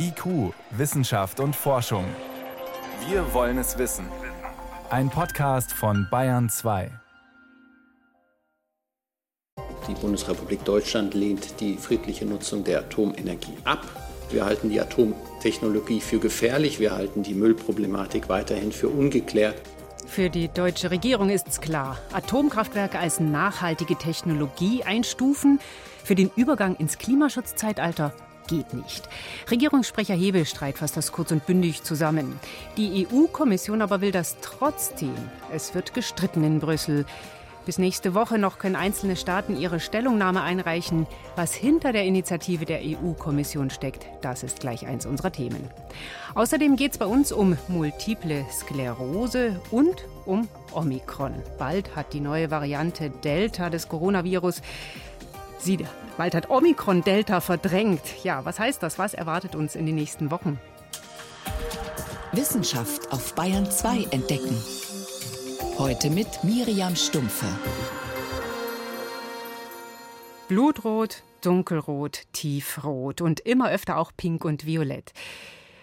IQ, Wissenschaft und Forschung. Wir wollen es wissen. Ein Podcast von Bayern 2. Die Bundesrepublik Deutschland lehnt die friedliche Nutzung der Atomenergie ab. Wir halten die Atomtechnologie für gefährlich. Wir halten die Müllproblematik weiterhin für ungeklärt. Für die deutsche Regierung ist es klar, Atomkraftwerke als nachhaltige Technologie einstufen, für den Übergang ins Klimaschutzzeitalter geht nicht. Regierungssprecher Hebelstreit fasst das kurz und bündig zusammen. Die EU-Kommission aber will das trotzdem. Es wird gestritten in Brüssel. Bis nächste Woche noch können einzelne Staaten ihre Stellungnahme einreichen. Was hinter der Initiative der EU-Kommission steckt, das ist gleich eins unserer Themen. Außerdem geht es bei uns um multiple Sklerose und um Omikron. Bald hat die neue Variante Delta des Coronavirus sie bald hat Omikron Delta verdrängt. Ja, was heißt das? Was erwartet uns in den nächsten Wochen? Wissenschaft auf Bayern 2 entdecken. Heute mit Miriam Stumpfe. Blutrot, dunkelrot, tiefrot und immer öfter auch pink und violett.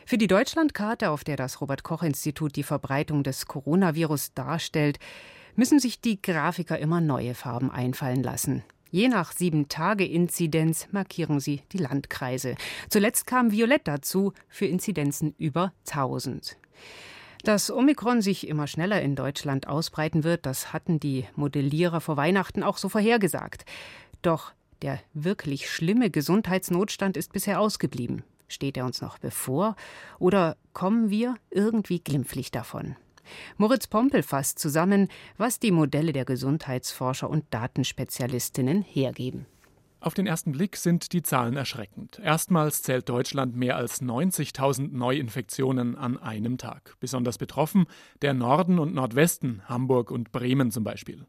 Für die Deutschlandkarte, auf der das Robert Koch Institut die Verbreitung des Coronavirus darstellt, müssen sich die Grafiker immer neue Farben einfallen lassen. Je nach Sieben-Tage-Inzidenz markieren sie die Landkreise. Zuletzt kam Violett dazu für Inzidenzen über 1000. Dass Omikron sich immer schneller in Deutschland ausbreiten wird, das hatten die Modellierer vor Weihnachten auch so vorhergesagt. Doch der wirklich schlimme Gesundheitsnotstand ist bisher ausgeblieben. Steht er uns noch bevor oder kommen wir irgendwie glimpflich davon? Moritz Pompel fasst zusammen, was die Modelle der Gesundheitsforscher und Datenspezialistinnen hergeben. Auf den ersten Blick sind die Zahlen erschreckend. Erstmals zählt Deutschland mehr als 90.000 Neuinfektionen an einem Tag. Besonders betroffen der Norden und Nordwesten, Hamburg und Bremen zum Beispiel.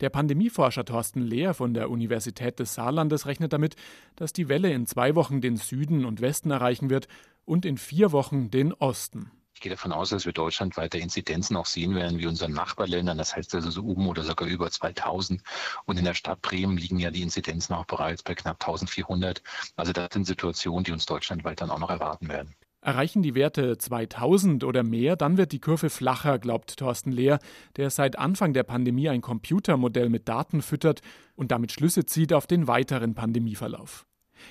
Der Pandemieforscher Thorsten Lehr von der Universität des Saarlandes rechnet damit, dass die Welle in zwei Wochen den Süden und Westen erreichen wird und in vier Wochen den Osten. Ich gehe davon aus, dass wir Deutschland weiter Inzidenzen auch sehen werden wie unseren Nachbarländern. Das heißt also so oben oder sogar über 2000. Und in der Stadt Bremen liegen ja die Inzidenzen auch bereits bei knapp 1400. Also das sind Situationen, die uns deutschlandweit dann auch noch erwarten werden. Erreichen die Werte 2000 oder mehr, dann wird die Kurve flacher, glaubt Thorsten Lehr, der seit Anfang der Pandemie ein Computermodell mit Daten füttert und damit Schlüsse zieht auf den weiteren Pandemieverlauf.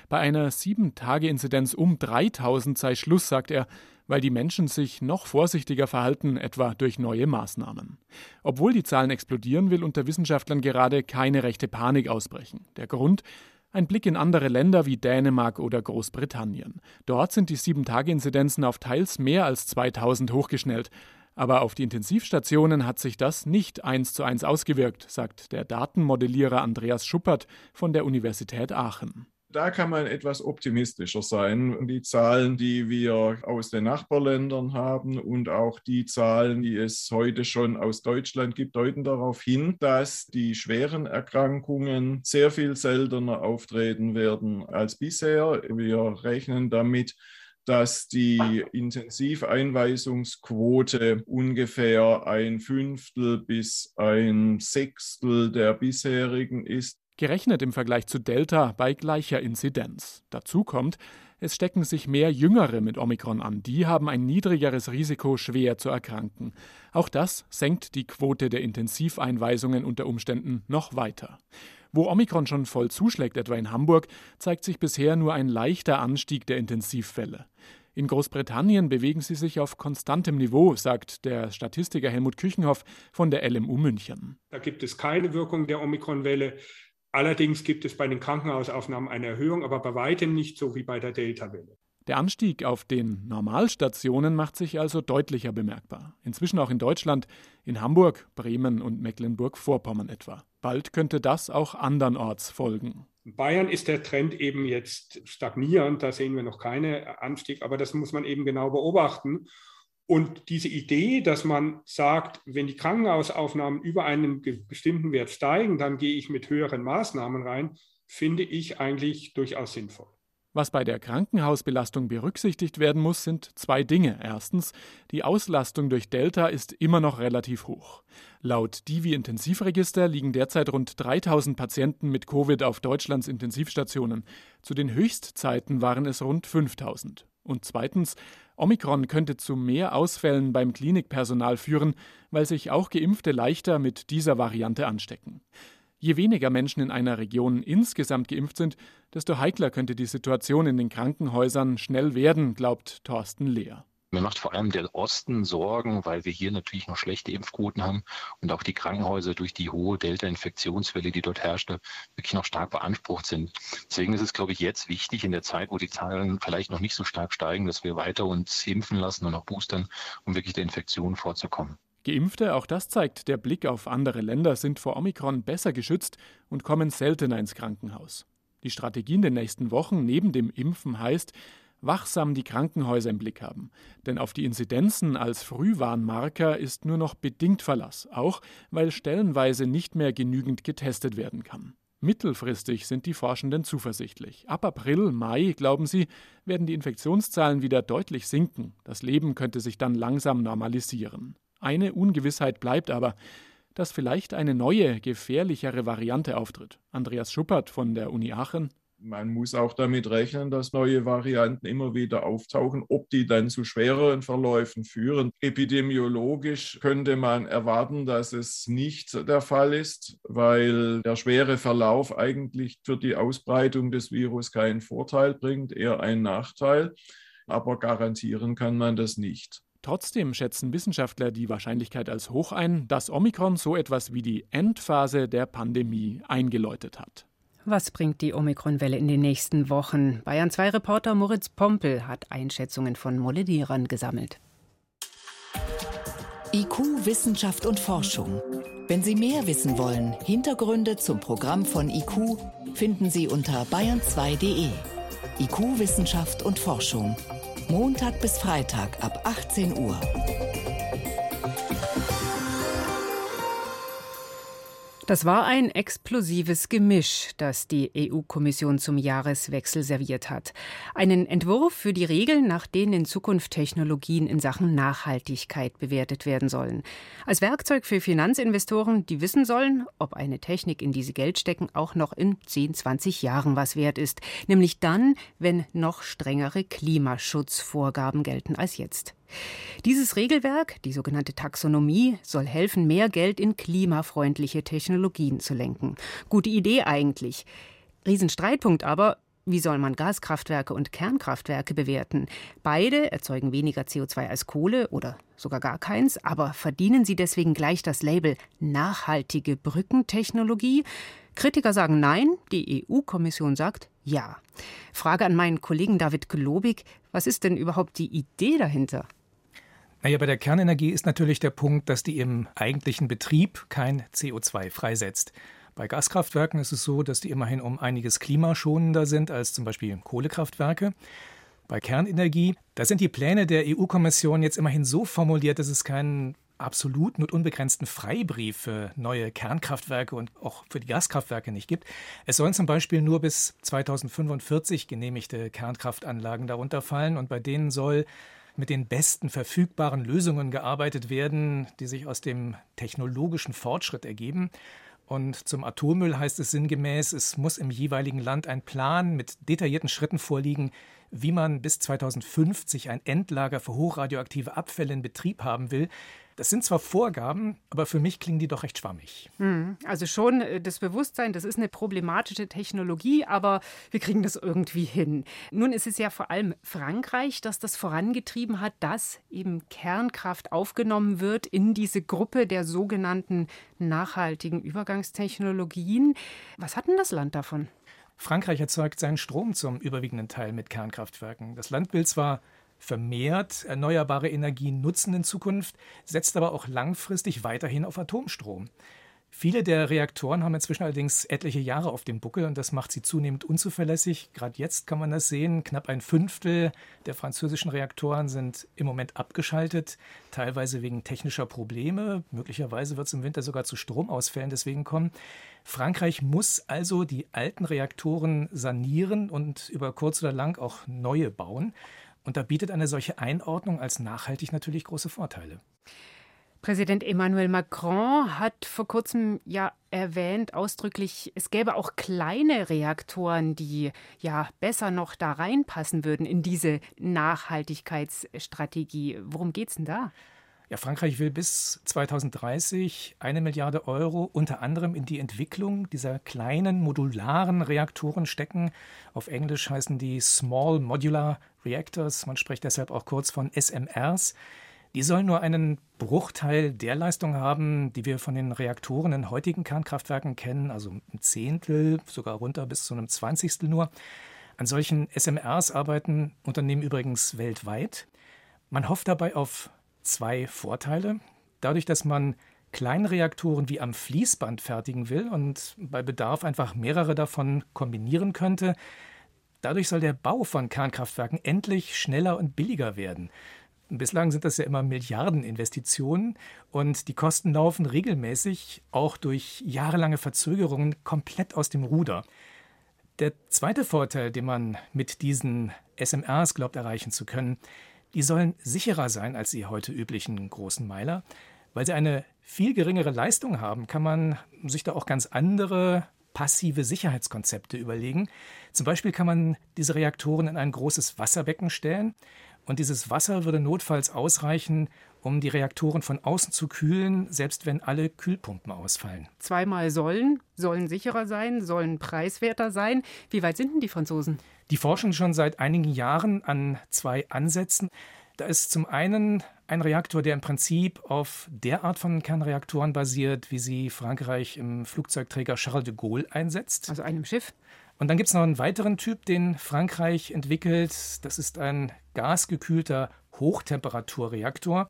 Bei einer 7-Tage-Inzidenz um 3000 sei Schluss, sagt er, weil die Menschen sich noch vorsichtiger verhalten, etwa durch neue Maßnahmen. Obwohl die Zahlen explodieren, will unter Wissenschaftlern gerade keine rechte Panik ausbrechen. Der Grund? Ein Blick in andere Länder wie Dänemark oder Großbritannien. Dort sind die 7-Tage-Inzidenzen auf teils mehr als 2000 hochgeschnellt. Aber auf die Intensivstationen hat sich das nicht eins zu eins ausgewirkt, sagt der Datenmodellierer Andreas Schuppert von der Universität Aachen da kann man etwas optimistischer sein. Die Zahlen, die wir aus den Nachbarländern haben und auch die Zahlen, die es heute schon aus Deutschland gibt, deuten darauf hin, dass die schweren Erkrankungen sehr viel seltener auftreten werden als bisher. Wir rechnen damit, dass die Intensiveinweisungsquote ungefähr ein Fünftel bis ein Sechstel der bisherigen ist gerechnet im Vergleich zu Delta bei gleicher Inzidenz. Dazu kommt, es stecken sich mehr Jüngere mit Omikron an. Die haben ein niedrigeres Risiko, schwer zu erkranken. Auch das senkt die Quote der Intensiveinweisungen unter Umständen noch weiter. Wo Omikron schon voll zuschlägt, etwa in Hamburg, zeigt sich bisher nur ein leichter Anstieg der Intensivfälle. In Großbritannien bewegen sie sich auf konstantem Niveau, sagt der Statistiker Helmut Küchenhoff von der LMU München. Da gibt es keine Wirkung der Omikronwelle. Allerdings gibt es bei den Krankenhausaufnahmen eine Erhöhung, aber bei weitem nicht so wie bei der Delta-Welle. Der Anstieg auf den Normalstationen macht sich also deutlicher bemerkbar. Inzwischen auch in Deutschland, in Hamburg, Bremen und Mecklenburg-Vorpommern etwa. Bald könnte das auch andernorts folgen. In Bayern ist der Trend eben jetzt stagnierend, da sehen wir noch keinen Anstieg, aber das muss man eben genau beobachten. Und diese Idee, dass man sagt, wenn die Krankenhausaufnahmen über einen bestimmten Wert steigen, dann gehe ich mit höheren Maßnahmen rein, finde ich eigentlich durchaus sinnvoll. Was bei der Krankenhausbelastung berücksichtigt werden muss, sind zwei Dinge. Erstens, die Auslastung durch Delta ist immer noch relativ hoch. Laut Divi-Intensivregister liegen derzeit rund 3000 Patienten mit Covid auf Deutschlands Intensivstationen. Zu den Höchstzeiten waren es rund 5000. Und zweitens, Omikron könnte zu mehr Ausfällen beim Klinikpersonal führen, weil sich auch Geimpfte leichter mit dieser Variante anstecken. Je weniger Menschen in einer Region insgesamt geimpft sind, desto heikler könnte die Situation in den Krankenhäusern schnell werden, glaubt Thorsten Lehr. Mir macht vor allem der Osten Sorgen, weil wir hier natürlich noch schlechte Impfquoten haben und auch die Krankenhäuser durch die hohe Delta-Infektionswelle, die dort herrschte, wirklich noch stark beansprucht sind. Deswegen ist es, glaube ich, jetzt wichtig in der Zeit, wo die Zahlen vielleicht noch nicht so stark steigen, dass wir weiter uns impfen lassen und auch boostern, um wirklich der Infektion vorzukommen. Geimpfte, auch das zeigt der Blick auf andere Länder, sind vor Omikron besser geschützt und kommen seltener ins Krankenhaus. Die Strategie in den nächsten Wochen neben dem Impfen heißt, wachsam die Krankenhäuser im Blick haben. Denn auf die Inzidenzen als Frühwarnmarker ist nur noch bedingt Verlass, auch weil stellenweise nicht mehr genügend getestet werden kann. Mittelfristig sind die Forschenden zuversichtlich. Ab April, Mai, glauben sie, werden die Infektionszahlen wieder deutlich sinken. Das Leben könnte sich dann langsam normalisieren. Eine Ungewissheit bleibt aber, dass vielleicht eine neue, gefährlichere Variante auftritt. Andreas Schuppert von der Uni Aachen man muss auch damit rechnen, dass neue Varianten immer wieder auftauchen. Ob die dann zu schwereren Verläufen führen, epidemiologisch könnte man erwarten, dass es nicht der Fall ist, weil der schwere Verlauf eigentlich für die Ausbreitung des Virus keinen Vorteil bringt, eher einen Nachteil. Aber garantieren kann man das nicht. Trotzdem schätzen Wissenschaftler die Wahrscheinlichkeit als hoch ein, dass Omikron so etwas wie die Endphase der Pandemie eingeläutet hat. Was bringt die Omikron-Welle in den nächsten Wochen? Bayern 2 Reporter Moritz Pompel hat Einschätzungen von Moledierern gesammelt. IQ, Wissenschaft und Forschung. Wenn Sie mehr wissen wollen, Hintergründe zum Programm von IQ finden Sie unter bayern2.de. IQ, Wissenschaft und Forschung. Montag bis Freitag ab 18 Uhr. Das war ein explosives Gemisch, das die EU-Kommission zum Jahreswechsel serviert hat. Einen Entwurf für die Regeln, nach denen in Zukunft Technologien in Sachen Nachhaltigkeit bewertet werden sollen. Als Werkzeug für Finanzinvestoren, die wissen sollen, ob eine Technik, in die sie Geld stecken, auch noch in 10, 20 Jahren was wert ist. Nämlich dann, wenn noch strengere Klimaschutzvorgaben gelten als jetzt. Dieses Regelwerk, die sogenannte Taxonomie, soll helfen, mehr Geld in klimafreundliche Technologien zu lenken. Gute Idee eigentlich. Riesenstreitpunkt aber, wie soll man Gaskraftwerke und Kernkraftwerke bewerten? Beide erzeugen weniger CO2 als Kohle oder sogar gar keins, aber verdienen sie deswegen gleich das Label nachhaltige Brückentechnologie? Kritiker sagen nein, die EU-Kommission sagt ja. Frage an meinen Kollegen David Globig, was ist denn überhaupt die Idee dahinter? Naja, bei der Kernenergie ist natürlich der Punkt, dass die im eigentlichen Betrieb kein CO2 freisetzt. Bei Gaskraftwerken ist es so, dass die immerhin um einiges klimaschonender sind als zum Beispiel Kohlekraftwerke. Bei Kernenergie, da sind die Pläne der EU-Kommission jetzt immerhin so formuliert, dass es keinen absoluten und unbegrenzten Freibrief für neue Kernkraftwerke und auch für die Gaskraftwerke nicht gibt. Es sollen zum Beispiel nur bis 2045 genehmigte Kernkraftanlagen darunter fallen und bei denen soll mit den besten verfügbaren Lösungen gearbeitet werden, die sich aus dem technologischen Fortschritt ergeben. Und zum Atommüll heißt es sinngemäß, es muss im jeweiligen Land ein Plan mit detaillierten Schritten vorliegen, wie man bis 2050 ein Endlager für hochradioaktive Abfälle in Betrieb haben will. Das sind zwar Vorgaben, aber für mich klingen die doch recht schwammig. Hm, also schon äh, das Bewusstsein, das ist eine problematische Technologie, aber wir kriegen das irgendwie hin. Nun ist es ja vor allem Frankreich, das das vorangetrieben hat, dass eben Kernkraft aufgenommen wird in diese Gruppe der sogenannten nachhaltigen Übergangstechnologien. Was hat denn das Land davon? Frankreich erzeugt seinen Strom zum überwiegenden Teil mit Kernkraftwerken. Das Land will zwar vermehrt erneuerbare Energien nutzen in Zukunft, setzt aber auch langfristig weiterhin auf Atomstrom. Viele der Reaktoren haben inzwischen allerdings etliche Jahre auf dem Buckel und das macht sie zunehmend unzuverlässig. Gerade jetzt kann man das sehen. Knapp ein Fünftel der französischen Reaktoren sind im Moment abgeschaltet, teilweise wegen technischer Probleme. Möglicherweise wird es im Winter sogar zu Stromausfällen deswegen kommen. Frankreich muss also die alten Reaktoren sanieren und über kurz oder lang auch neue bauen. Und da bietet eine solche Einordnung als nachhaltig natürlich große Vorteile. Präsident Emmanuel Macron hat vor kurzem ja erwähnt, ausdrücklich, es gäbe auch kleine Reaktoren, die ja besser noch da reinpassen würden in diese Nachhaltigkeitsstrategie. Worum geht es denn da? Ja, Frankreich will bis 2030 eine Milliarde Euro unter anderem in die Entwicklung dieser kleinen modularen Reaktoren stecken. Auf Englisch heißen die Small Modular Reactors. Man spricht deshalb auch kurz von SMRs. Die sollen nur einen Bruchteil der Leistung haben, die wir von den Reaktoren in heutigen Kernkraftwerken kennen, also ein Zehntel, sogar runter bis zu einem Zwanzigstel nur. An solchen SMRs arbeiten Unternehmen übrigens weltweit. Man hofft dabei auf zwei Vorteile. Dadurch, dass man Kleinreaktoren wie am Fließband fertigen will und bei Bedarf einfach mehrere davon kombinieren könnte, dadurch soll der Bau von Kernkraftwerken endlich schneller und billiger werden. Bislang sind das ja immer Milliardeninvestitionen und die Kosten laufen regelmäßig, auch durch jahrelange Verzögerungen, komplett aus dem Ruder. Der zweite Vorteil, den man mit diesen SMRs glaubt erreichen zu können, die sollen sicherer sein als die heute üblichen großen Meiler. Weil sie eine viel geringere Leistung haben, kann man sich da auch ganz andere passive Sicherheitskonzepte überlegen. Zum Beispiel kann man diese Reaktoren in ein großes Wasserbecken stellen und dieses Wasser würde notfalls ausreichen, um die Reaktoren von außen zu kühlen, selbst wenn alle Kühlpumpen ausfallen. Zweimal sollen, sollen sicherer sein, sollen preiswerter sein. Wie weit sind denn die Franzosen? Die forschen schon seit einigen Jahren an zwei Ansätzen. Da ist zum einen ein Reaktor, der im Prinzip auf der Art von Kernreaktoren basiert, wie sie Frankreich im Flugzeugträger Charles de Gaulle einsetzt. Also einem Schiff? Und dann gibt es noch einen weiteren Typ, den Frankreich entwickelt. Das ist ein gasgekühlter Hochtemperaturreaktor.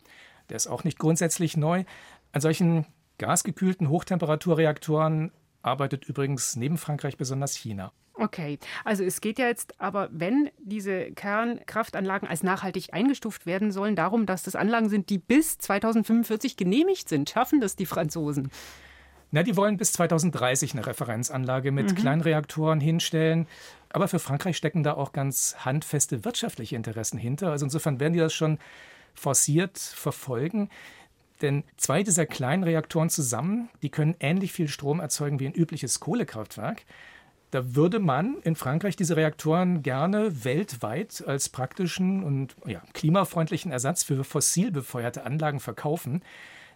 Der ist auch nicht grundsätzlich neu. An solchen gasgekühlten Hochtemperaturreaktoren arbeitet übrigens neben Frankreich besonders China. Okay, also es geht ja jetzt aber, wenn diese Kernkraftanlagen als nachhaltig eingestuft werden sollen, darum, dass das Anlagen sind, die bis 2045 genehmigt sind. Schaffen das die Franzosen? Na, die wollen bis 2030 eine Referenzanlage mit mhm. Kleinreaktoren hinstellen. Aber für Frankreich stecken da auch ganz handfeste wirtschaftliche Interessen hinter. Also insofern werden die das schon forciert verfolgen. Denn zwei dieser Kleinreaktoren zusammen, die können ähnlich viel Strom erzeugen wie ein übliches Kohlekraftwerk. Da würde man in Frankreich diese Reaktoren gerne weltweit als praktischen und ja, klimafreundlichen Ersatz für fossil befeuerte Anlagen verkaufen.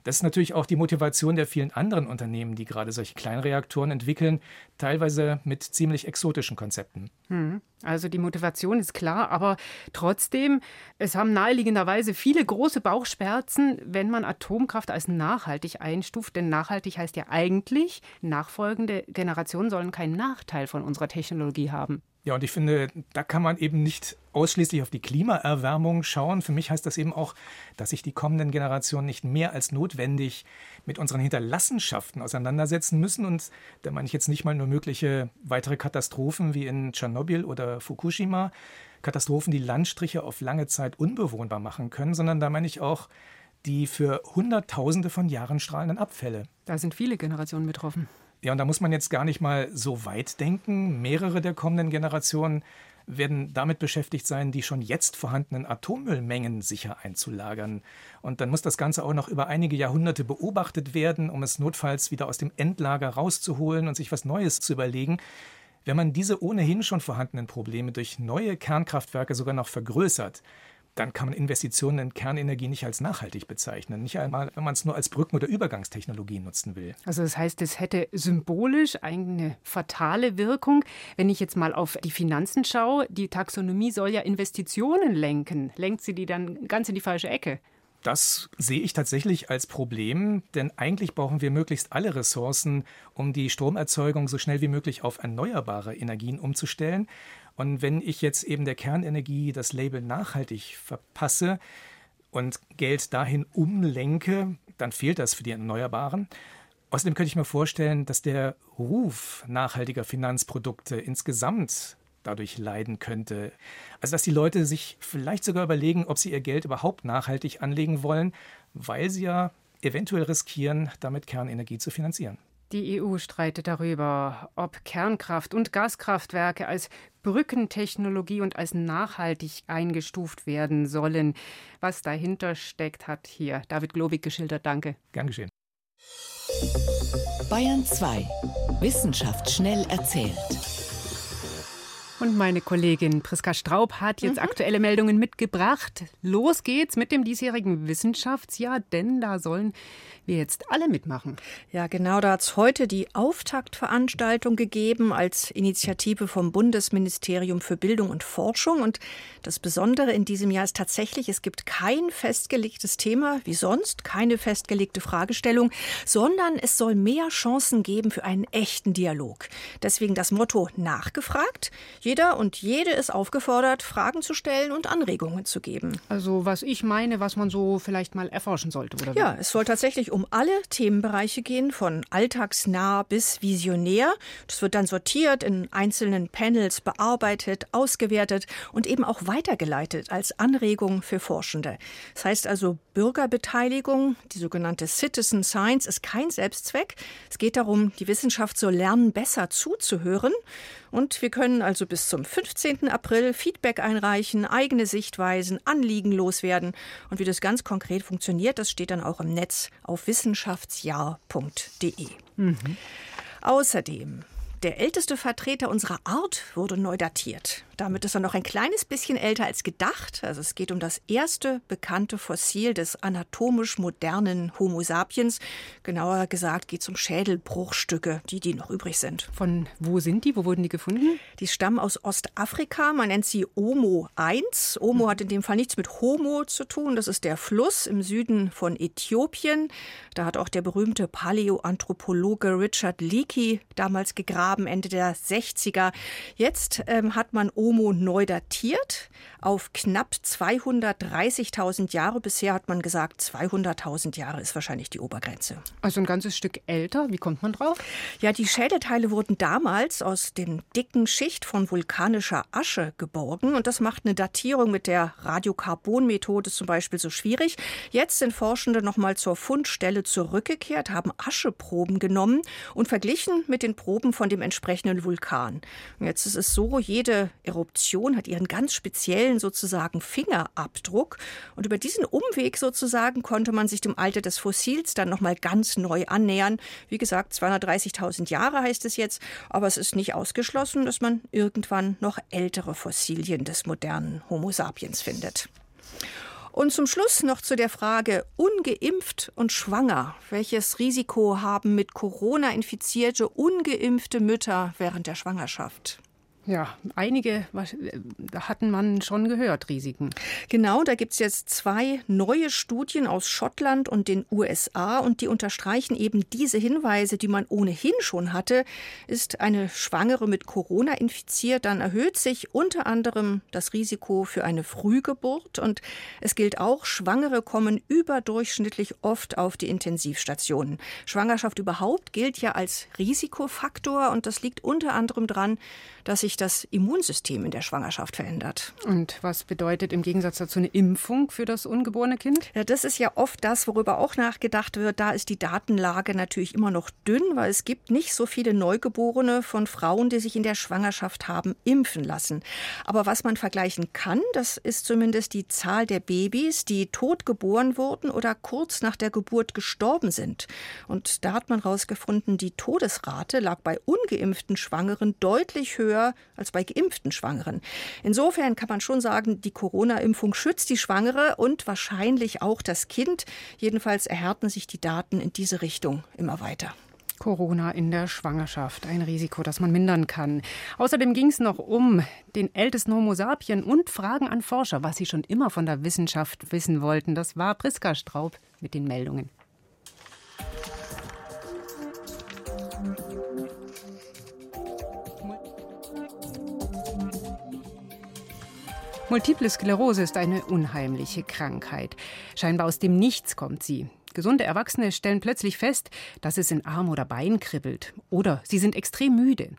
Das ist natürlich auch die Motivation der vielen anderen Unternehmen, die gerade solche Kleinreaktoren entwickeln, teilweise mit ziemlich exotischen Konzepten. Hm. Also die Motivation ist klar, aber trotzdem, es haben naheliegenderweise viele große Bauchschmerzen, wenn man Atomkraft als nachhaltig einstuft. Denn nachhaltig heißt ja eigentlich, nachfolgende Generationen sollen keinen Nachteil von unserer Technologie haben. Ja, und ich finde, da kann man eben nicht ausschließlich auf die Klimaerwärmung schauen. Für mich heißt das eben auch, dass sich die kommenden Generationen nicht mehr als notwendig mit unseren Hinterlassenschaften auseinandersetzen müssen. Und da meine ich jetzt nicht mal nur mögliche weitere Katastrophen wie in Tschernobyl oder Fukushima, Katastrophen, die Landstriche auf lange Zeit unbewohnbar machen können, sondern da meine ich auch die für Hunderttausende von Jahren strahlenden Abfälle. Da sind viele Generationen betroffen. Ja, und da muss man jetzt gar nicht mal so weit denken. Mehrere der kommenden Generationen werden damit beschäftigt sein, die schon jetzt vorhandenen Atommüllmengen sicher einzulagern. Und dann muss das Ganze auch noch über einige Jahrhunderte beobachtet werden, um es notfalls wieder aus dem Endlager rauszuholen und sich was Neues zu überlegen. Wenn man diese ohnehin schon vorhandenen Probleme durch neue Kernkraftwerke sogar noch vergrößert, dann kann man Investitionen in Kernenergie nicht als nachhaltig bezeichnen. Nicht einmal, wenn man es nur als Brücken- oder Übergangstechnologie nutzen will. Also das heißt, es hätte symbolisch eine fatale Wirkung. Wenn ich jetzt mal auf die Finanzen schaue, die Taxonomie soll ja Investitionen lenken. Lenkt sie die dann ganz in die falsche Ecke? Das sehe ich tatsächlich als Problem, denn eigentlich brauchen wir möglichst alle Ressourcen, um die Stromerzeugung so schnell wie möglich auf erneuerbare Energien umzustellen. Und wenn ich jetzt eben der Kernenergie das Label nachhaltig verpasse und Geld dahin umlenke, dann fehlt das für die Erneuerbaren. Außerdem könnte ich mir vorstellen, dass der Ruf nachhaltiger Finanzprodukte insgesamt dadurch leiden könnte. Also dass die Leute sich vielleicht sogar überlegen, ob sie ihr Geld überhaupt nachhaltig anlegen wollen, weil sie ja eventuell riskieren, damit Kernenergie zu finanzieren. Die EU streitet darüber, ob Kernkraft und Gaskraftwerke als Brückentechnologie und als nachhaltig eingestuft werden sollen. Was dahinter steckt, hat hier David Globig geschildert. Danke. Gern geschehen. Bayern 2. Wissenschaft schnell erzählt. Und meine Kollegin Priska Straub hat jetzt mhm. aktuelle Meldungen mitgebracht. Los geht's mit dem diesjährigen Wissenschaftsjahr, denn da sollen wir jetzt alle mitmachen. Ja, genau, da hat es heute die Auftaktveranstaltung gegeben als Initiative vom Bundesministerium für Bildung und Forschung. Und das Besondere in diesem Jahr ist tatsächlich, es gibt kein festgelegtes Thema wie sonst, keine festgelegte Fragestellung, sondern es soll mehr Chancen geben für einen echten Dialog. Deswegen das Motto nachgefragt. Jeder und jede ist aufgefordert, Fragen zu stellen und Anregungen zu geben. Also was ich meine, was man so vielleicht mal erforschen sollte, oder? Ja, es soll tatsächlich um alle Themenbereiche gehen, von alltagsnah bis visionär. Das wird dann sortiert, in einzelnen Panels bearbeitet, ausgewertet und eben auch weitergeleitet als Anregung für Forschende. Das heißt also, Bürgerbeteiligung, die sogenannte Citizen Science, ist kein Selbstzweck. Es geht darum, die Wissenschaft zu lernen, besser zuzuhören. Und wir können also bis zum 15. April Feedback einreichen, eigene Sichtweisen, Anliegen loswerden. Und wie das ganz konkret funktioniert, das steht dann auch im Netz auf wissenschaftsjahr.de. Mhm. Außerdem der älteste Vertreter unserer Art wurde neu datiert. Damit ist er noch ein kleines bisschen älter als gedacht. Also es geht um das erste bekannte Fossil des anatomisch modernen Homo sapiens. Genauer gesagt geht es um Schädelbruchstücke, die, die noch übrig sind. Von wo sind die? Wo wurden die gefunden? Die stammen aus Ostafrika. Man nennt sie Omo 1. Omo hat in dem Fall nichts mit Homo zu tun. Das ist der Fluss im Süden von Äthiopien. Da hat auch der berühmte Paläoanthropologe Richard Leakey damals gegraben, Ende der 60er. Jetzt ähm, hat man Omo Homo neu datiert auf knapp 230.000 Jahre. Bisher hat man gesagt, 200.000 Jahre ist wahrscheinlich die Obergrenze. Also ein ganzes Stück älter. Wie kommt man drauf? Ja, die Schädelteile wurden damals aus den dicken Schicht von vulkanischer Asche geborgen. Und das macht eine Datierung mit der Radiokarbonmethode zum Beispiel so schwierig. Jetzt sind Forschende nochmal zur Fundstelle zurückgekehrt, haben Ascheproben genommen und verglichen mit den Proben von dem entsprechenden Vulkan. Und jetzt ist es so, jede Eruption hat ihren ganz speziellen sozusagen Fingerabdruck. Und über diesen Umweg sozusagen konnte man sich dem Alter des Fossils dann nochmal ganz neu annähern. Wie gesagt, 230.000 Jahre heißt es jetzt, aber es ist nicht ausgeschlossen, dass man irgendwann noch ältere Fossilien des modernen Homo sapiens findet. Und zum Schluss noch zu der Frage ungeimpft und schwanger. Welches Risiko haben mit Corona infizierte ungeimpfte Mütter während der Schwangerschaft? Ja, einige hatten man schon gehört, Risiken. Genau, da gibt es jetzt zwei neue Studien aus Schottland und den USA und die unterstreichen eben diese Hinweise, die man ohnehin schon hatte. Ist eine Schwangere mit Corona infiziert, dann erhöht sich unter anderem das Risiko für eine Frühgeburt und es gilt auch, Schwangere kommen überdurchschnittlich oft auf die Intensivstationen. Schwangerschaft überhaupt gilt ja als Risikofaktor und das liegt unter anderem daran, dass sich das Immunsystem in der Schwangerschaft verändert. Und was bedeutet im Gegensatz dazu eine Impfung für das ungeborene Kind? Ja, das ist ja oft das, worüber auch nachgedacht wird. Da ist die Datenlage natürlich immer noch dünn, weil es gibt nicht so viele Neugeborene von Frauen, die sich in der Schwangerschaft haben impfen lassen. Aber was man vergleichen kann, das ist zumindest die Zahl der Babys, die tot geboren wurden oder kurz nach der Geburt gestorben sind. Und da hat man herausgefunden, die Todesrate lag bei ungeimpften Schwangeren deutlich höher als bei geimpften Schwangeren. Insofern kann man schon sagen, die Corona-Impfung schützt die Schwangere und wahrscheinlich auch das Kind. Jedenfalls erhärten sich die Daten in diese Richtung immer weiter. Corona in der Schwangerschaft, ein Risiko, das man mindern kann. Außerdem ging es noch um den ältesten Homo sapien und Fragen an Forscher, was sie schon immer von der Wissenschaft wissen wollten. Das war Priska Straub mit den Meldungen. Multiple Sklerose ist eine unheimliche Krankheit. Scheinbar aus dem Nichts kommt sie. Gesunde Erwachsene stellen plötzlich fest, dass es in Arm oder Bein kribbelt. Oder sie sind extrem müde.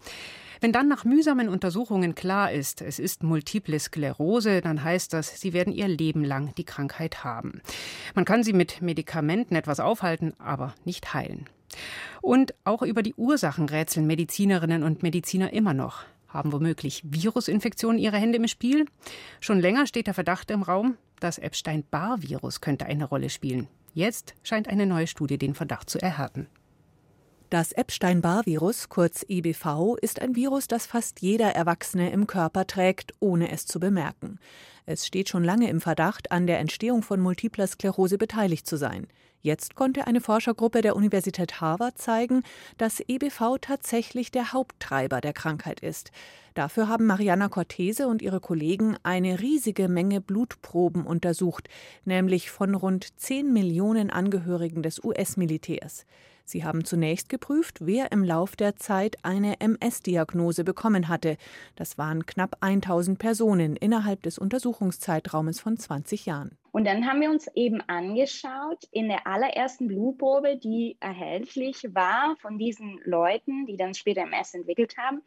Wenn dann nach mühsamen Untersuchungen klar ist, es ist Multiple Sklerose, dann heißt das, sie werden ihr Leben lang die Krankheit haben. Man kann sie mit Medikamenten etwas aufhalten, aber nicht heilen. Und auch über die Ursachen rätseln Medizinerinnen und Mediziner immer noch. Haben womöglich Virusinfektionen ihre Hände im Spiel? Schon länger steht der Verdacht im Raum, das Epstein-Barr-Virus könnte eine Rolle spielen. Jetzt scheint eine neue Studie den Verdacht zu erhärten. Das Epstein-Barr-Virus, kurz EBV, ist ein Virus, das fast jeder Erwachsene im Körper trägt, ohne es zu bemerken. Es steht schon lange im Verdacht, an der Entstehung von multipler Sklerose beteiligt zu sein. Jetzt konnte eine Forschergruppe der Universität Harvard zeigen, dass EBV tatsächlich der Haupttreiber der Krankheit ist. Dafür haben Mariana Cortese und ihre Kollegen eine riesige Menge Blutproben untersucht, nämlich von rund 10 Millionen Angehörigen des US-Militärs. Sie haben zunächst geprüft, wer im Lauf der Zeit eine MS-Diagnose bekommen hatte. Das waren knapp 1000 Personen innerhalb des Untersuchungszeitraumes von 20 Jahren. Und dann haben wir uns eben angeschaut, in der allerersten Blutprobe, die erhältlich war von diesen Leuten, die dann später MS entwickelt haben,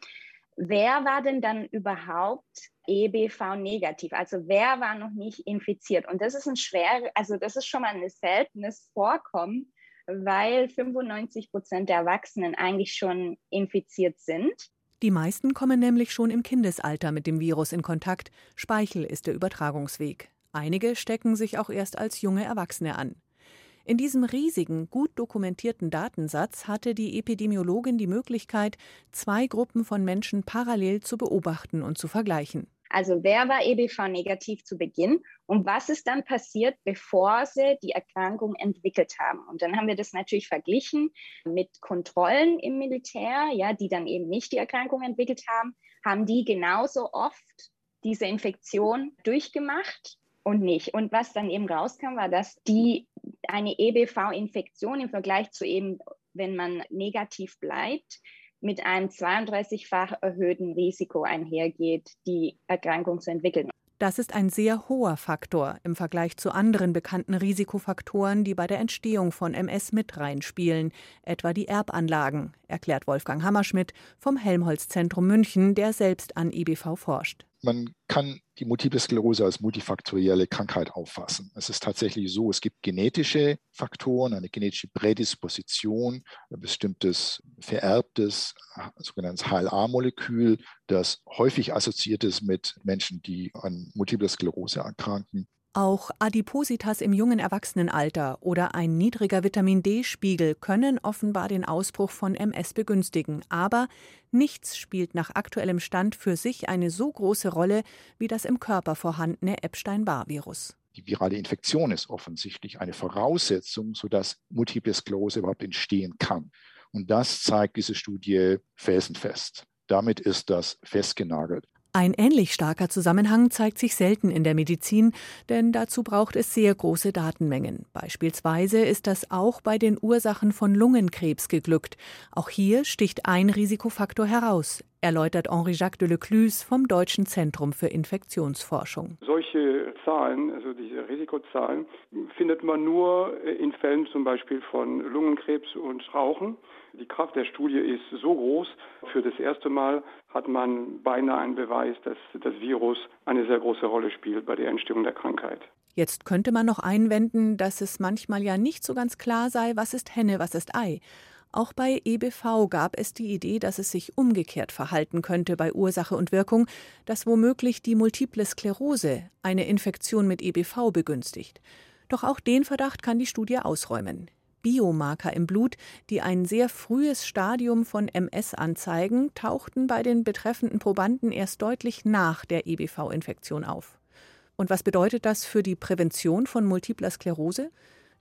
wer war denn dann überhaupt EBV negativ? Also wer war noch nicht infiziert? Und das ist ein schwer, also das ist schon mal ein seltenes Vorkommen, weil 95 Prozent der Erwachsenen eigentlich schon infiziert sind. Die meisten kommen nämlich schon im Kindesalter mit dem Virus in Kontakt. Speichel ist der Übertragungsweg. Einige stecken sich auch erst als junge Erwachsene an. In diesem riesigen, gut dokumentierten Datensatz hatte die Epidemiologin die Möglichkeit, zwei Gruppen von Menschen parallel zu beobachten und zu vergleichen. Also wer war EBV negativ zu Beginn und was ist dann passiert, bevor sie die Erkrankung entwickelt haben? Und dann haben wir das natürlich verglichen mit Kontrollen im Militär, ja, die dann eben nicht die Erkrankung entwickelt haben, haben die genauso oft diese Infektion durchgemacht und nicht. Und was dann eben rauskam, war, dass die eine EBV-Infektion im Vergleich zu eben, wenn man negativ bleibt, mit einem 32-fach erhöhten Risiko einhergeht, die Erkrankung zu entwickeln. Das ist ein sehr hoher Faktor im Vergleich zu anderen bekannten Risikofaktoren, die bei der Entstehung von MS mit reinspielen, etwa die Erbanlagen, erklärt Wolfgang Hammerschmidt vom Helmholtz-Zentrum München, der selbst an EBV forscht. Man kann die Multiple Sklerose als multifaktorielle Krankheit auffassen. Es ist tatsächlich so, es gibt genetische Faktoren, eine genetische Prädisposition, ein bestimmtes vererbtes sogenanntes HLA-Molekül, das häufig assoziiert ist mit Menschen, die an Multiple Sklerose erkranken. Auch Adipositas im jungen Erwachsenenalter oder ein niedriger Vitamin D-Spiegel können offenbar den Ausbruch von MS begünstigen. Aber nichts spielt nach aktuellem Stand für sich eine so große Rolle wie das im Körper vorhandene Epstein-Barr-Virus. Die virale Infektion ist offensichtlich eine Voraussetzung, sodass Multiple Sklerose überhaupt entstehen kann. Und das zeigt diese Studie felsenfest. Damit ist das festgenagelt. Ein ähnlich starker Zusammenhang zeigt sich selten in der Medizin, denn dazu braucht es sehr große Datenmengen. Beispielsweise ist das auch bei den Ursachen von Lungenkrebs geglückt. Auch hier sticht ein Risikofaktor heraus, erläutert Henri-Jacques de Lecluse vom Deutschen Zentrum für Infektionsforschung. Solche Zahlen, also diese Risikozahlen, findet man nur in Fällen zum Beispiel von Lungenkrebs und Rauchen. Die Kraft der Studie ist so groß. Für das erste Mal hat man beinahe einen Beweis, dass das Virus eine sehr große Rolle spielt bei der Entstehung der Krankheit. Jetzt könnte man noch einwenden, dass es manchmal ja nicht so ganz klar sei, was ist Henne, was ist Ei. Auch bei EBV gab es die Idee, dass es sich umgekehrt verhalten könnte bei Ursache und Wirkung, dass womöglich die multiple Sklerose eine Infektion mit EBV begünstigt. Doch auch den Verdacht kann die Studie ausräumen. Biomarker im Blut, die ein sehr frühes Stadium von MS anzeigen, tauchten bei den betreffenden Probanden erst deutlich nach der EBV-Infektion auf. Und was bedeutet das für die Prävention von multipler Sklerose?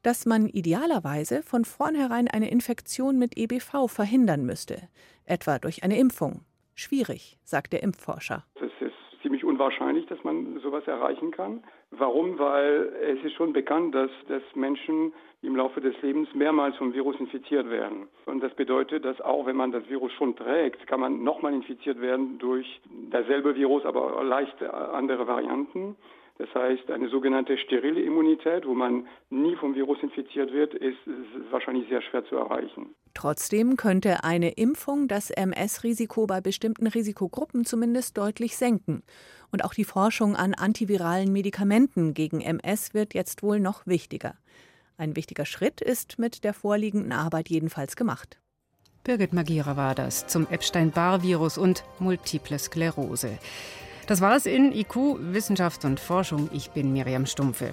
Dass man idealerweise von vornherein eine Infektion mit EBV verhindern müsste, etwa durch eine Impfung. Schwierig, sagt der Impfforscher. Es unwahrscheinlich, dass man sowas erreichen kann. Warum? Weil es ist schon bekannt, dass, dass Menschen im Laufe des Lebens mehrmals vom Virus infiziert werden. Und das bedeutet, dass auch wenn man das Virus schon trägt, kann man nochmal infiziert werden durch dasselbe Virus, aber leicht andere Varianten. Das heißt, eine sogenannte sterile Immunität, wo man nie vom Virus infiziert wird, ist, ist wahrscheinlich sehr schwer zu erreichen. Trotzdem könnte eine Impfung das MS-Risiko bei bestimmten Risikogruppen zumindest deutlich senken. Und auch die Forschung an antiviralen Medikamenten gegen MS wird jetzt wohl noch wichtiger. Ein wichtiger Schritt ist mit der vorliegenden Arbeit jedenfalls gemacht. Birgit Magira war das zum Epstein-Barr-Virus und Multiple Sklerose. Das war es in IQ Wissenschaft und Forschung. Ich bin Miriam Stumpfe.